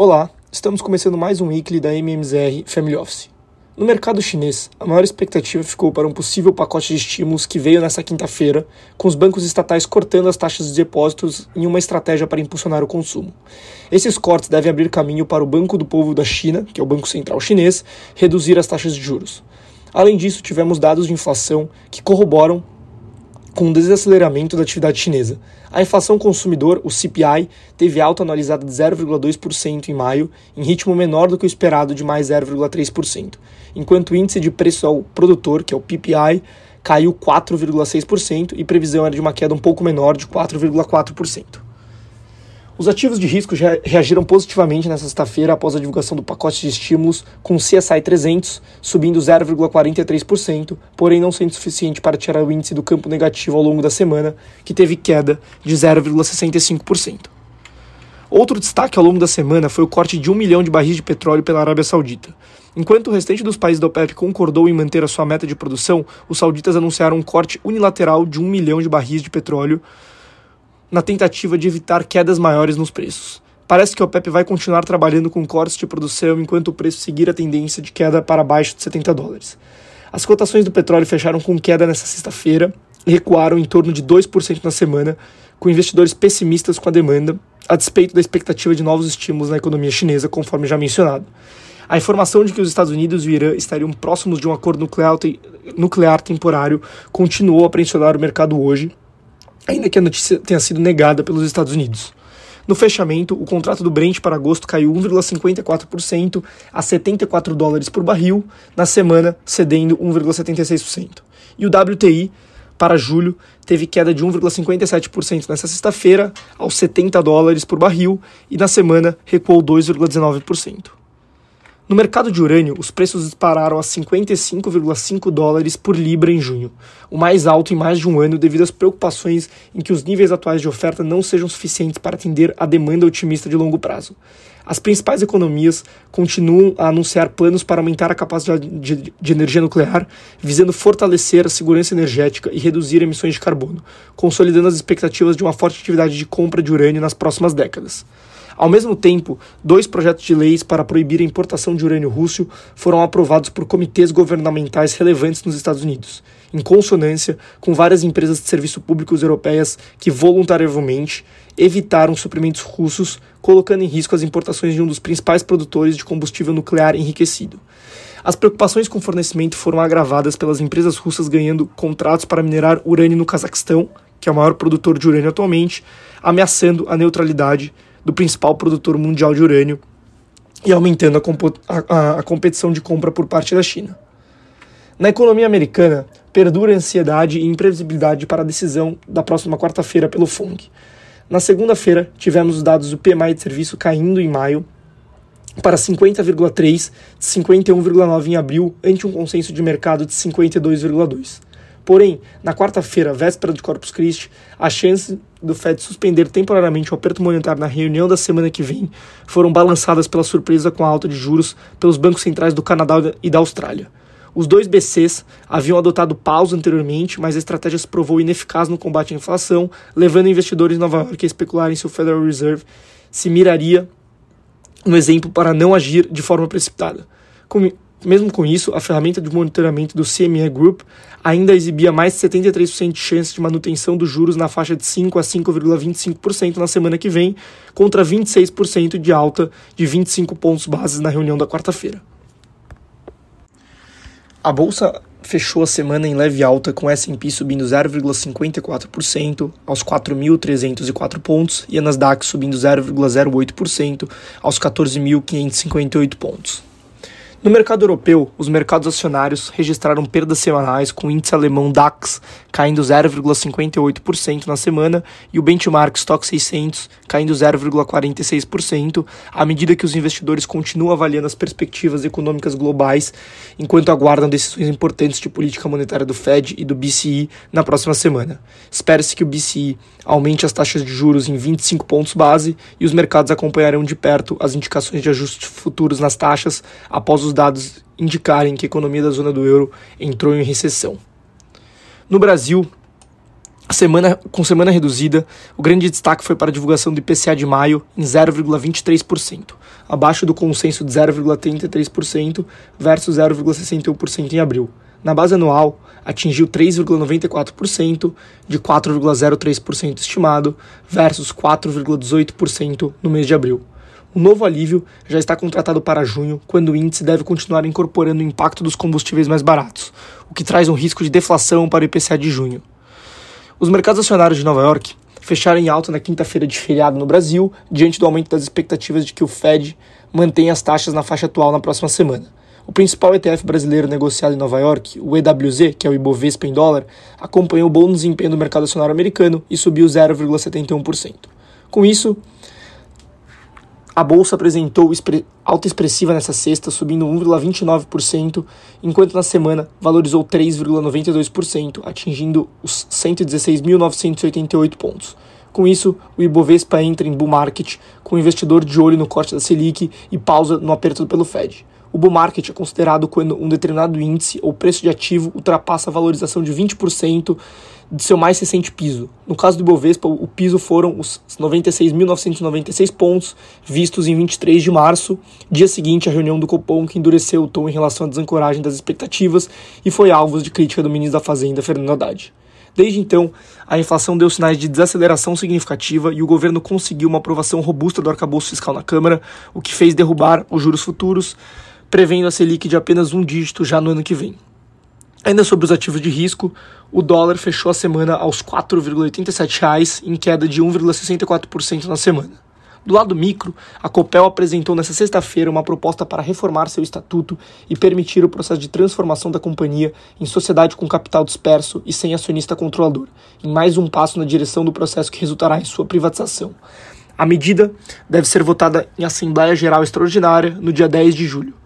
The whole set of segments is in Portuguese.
Olá, estamos começando mais um weekly da MMZR Family Office. No mercado chinês, a maior expectativa ficou para um possível pacote de estímulos que veio nesta quinta-feira, com os bancos estatais cortando as taxas de depósitos em uma estratégia para impulsionar o consumo. Esses cortes devem abrir caminho para o Banco do Povo da China, que é o Banco Central Chinês, reduzir as taxas de juros. Além disso, tivemos dados de inflação que corroboram com o desaceleramento da atividade chinesa. A inflação consumidor, o CPI, teve alta anualizada de 0,2% em maio, em ritmo menor do que o esperado de mais 0,3%, enquanto o índice de preço ao produtor, que é o PPI, caiu 4,6% e previsão era de uma queda um pouco menor de 4,4%. Os ativos de risco reagiram positivamente nesta sexta-feira após a divulgação do pacote de estímulos, com o CSI 300 subindo 0,43%, porém não sendo suficiente para tirar o índice do campo negativo ao longo da semana, que teve queda de 0,65%. Outro destaque ao longo da semana foi o corte de 1 milhão de barris de petróleo pela Arábia Saudita. Enquanto o restante dos países da OPEP concordou em manter a sua meta de produção, os sauditas anunciaram um corte unilateral de 1 milhão de barris de petróleo na tentativa de evitar quedas maiores nos preços. Parece que a OPEP vai continuar trabalhando com cortes de produção enquanto o preço seguir a tendência de queda para abaixo de 70 dólares. As cotações do petróleo fecharam com queda nesta sexta-feira e recuaram em torno de 2% na semana, com investidores pessimistas com a demanda, a despeito da expectativa de novos estímulos na economia chinesa, conforme já mencionado. A informação de que os Estados Unidos e o Irã estariam próximos de um acordo nuclear, nuclear temporário continuou a pressionar o mercado hoje, ainda que a notícia tenha sido negada pelos Estados Unidos. No fechamento, o contrato do Brent para agosto caiu 1,54% a 74 dólares por barril, na semana cedendo 1,76%. E o WTI para julho teve queda de 1,57% nessa sexta-feira aos 70 dólares por barril e na semana recuou 2,19%. No mercado de urânio, os preços dispararam a 55,5 dólares por libra em junho, o mais alto em mais de um ano devido às preocupações em que os níveis atuais de oferta não sejam suficientes para atender a demanda otimista de longo prazo. As principais economias continuam a anunciar planos para aumentar a capacidade de, de, energia nuclear, visando fortalecer a segurança energética e reduzir emissões de carbono, consolidando as expectativas de uma forte atividade de compra de urânio nas próximas décadas. Ao mesmo tempo, dois projetos de leis para proibir a importação de urânio russo foram aprovados por comitês governamentais relevantes nos Estados Unidos, em consonância com várias empresas de serviço públicos europeias que voluntariamente evitaram suprimentos russos, colocando em risco as importações de um dos principais produtores de combustível nuclear enriquecido. As preocupações com o fornecimento foram agravadas pelas empresas russas ganhando contratos para minerar urânio no Cazaquistão, que é o maior produtor de urânio atualmente, ameaçando a neutralidade do principal produtor mundial de urânio e aumentando a, a, a competição de compra por parte da China. Na economia americana, perdura a ansiedade e imprevisibilidade para a decisão da próxima quarta-feira pelo FONC. Na segunda-feira, tivemos os dados do PMI de serviço caindo em maio para 50,3 de 51,9 em abril, ante um consenso de mercado de 52,2. Porém, na quarta-feira, véspera de Corpus Christi, a chance do Fed suspender temporariamente o aperto monetário na reunião da semana que vem foram balançadas pela surpresa com a alta de juros pelos bancos centrais do Canadá e da Austrália. Os dois BCs haviam adotado pausa anteriormente, mas a estratégia se provou ineficaz no combate à inflação, levando investidores em Nova York a especularem se o Federal Reserve se miraria no exemplo para não agir de forma precipitada. Mesmo com isso, a ferramenta de monitoramento do CME Group ainda exibia mais de 73% de chance de manutenção dos juros na faixa de 5 a 5,25% na semana que vem, contra 26% de alta de 25 pontos bases na reunião da quarta-feira. A bolsa fechou a semana em leve alta, com S&P subindo 0,54% aos 4.304 pontos e a Nasdaq subindo 0,08% aos 14.558 pontos. No mercado europeu, os mercados acionários registraram perdas semanais, com o índice alemão DAX caindo 0,58% na semana e o benchmark Stock 600 caindo 0,46%, à medida que os investidores continuam avaliando as perspectivas econômicas globais enquanto aguardam decisões importantes de política monetária do Fed e do BCE na próxima semana. Espera-se que o BCE aumente as taxas de juros em 25 pontos base e os mercados acompanharão de perto as indicações de ajustes futuros nas taxas após os dados indicarem que a economia da zona do euro entrou em recessão. No Brasil, Semana, com semana reduzida, o grande destaque foi para a divulgação do IPCA de maio em 0,23%, abaixo do consenso de 0,33% versus 0,61% em abril. Na base anual, atingiu 3,94%, de 4,03% estimado, versus 4,18% no mês de abril. O novo alívio já está contratado para junho, quando o índice deve continuar incorporando o impacto dos combustíveis mais baratos, o que traz um risco de deflação para o IPCA de junho. Os mercados acionários de Nova York fecharam em alta na quinta-feira de feriado no Brasil, diante do aumento das expectativas de que o Fed mantenha as taxas na faixa atual na próxima semana. O principal ETF brasileiro negociado em Nova York, o EWZ, que é o Ibovespa em dólar, acompanhou o bom desempenho do mercado acionário americano e subiu 0,71%. Com isso, a bolsa apresentou alta expressiva nessa sexta, subindo 1,29%, enquanto na semana valorizou 3,92%, atingindo os 116.988 pontos. Com isso, o Ibovespa entra em bull market, com o investidor de olho no corte da Selic e pausa no aperto pelo Fed. O bull market é considerado quando um determinado índice ou preço de ativo ultrapassa a valorização de 20% de seu mais recente piso. No caso do Ibovespa, o piso foram os 96.996 pontos vistos em 23 de março, dia seguinte à reunião do Copom que endureceu o tom em relação à desancoragem das expectativas e foi alvo de crítica do ministro da Fazenda, Fernando Haddad. Desde então, a inflação deu sinais de desaceleração significativa e o governo conseguiu uma aprovação robusta do arcabouço fiscal na Câmara, o que fez derrubar os juros futuros, prevendo a Selic de apenas um dígito já no ano que vem. Ainda sobre os ativos de risco, o dólar fechou a semana aos R$ 4,87, em queda de 1,64% na semana. Do lado micro, a Copel apresentou nesta sexta-feira uma proposta para reformar seu estatuto e permitir o processo de transformação da companhia em sociedade com capital disperso e sem acionista controlador, em mais um passo na direção do processo que resultará em sua privatização. A medida deve ser votada em Assembleia Geral Extraordinária no dia 10 de julho.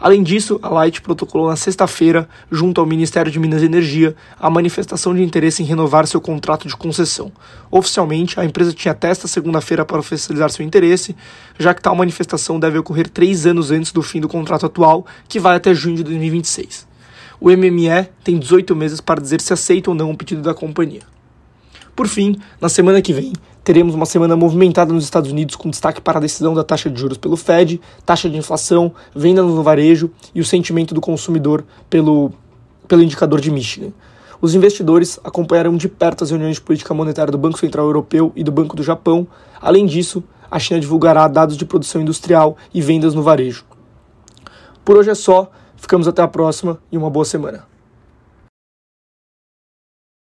Além disso, a Light protocolou na sexta-feira, junto ao Ministério de Minas e Energia, a manifestação de interesse em renovar seu contrato de concessão. Oficialmente, a empresa tinha até esta segunda-feira para oficializar seu interesse, já que tal manifestação deve ocorrer três anos antes do fim do contrato atual, que vai até junho de 2026. O MME tem 18 meses para dizer se aceita ou não o pedido da companhia. Por fim, na semana que vem, teremos uma semana movimentada nos Estados Unidos com destaque para a decisão da taxa de juros pelo Fed, taxa de inflação, venda no varejo e o sentimento do consumidor pelo, pelo indicador de Michigan. Os investidores acompanharão de perto as reuniões de política monetária do Banco Central Europeu e do Banco do Japão. Além disso, a China divulgará dados de produção industrial e vendas no varejo. Por hoje é só, ficamos até a próxima e uma boa semana.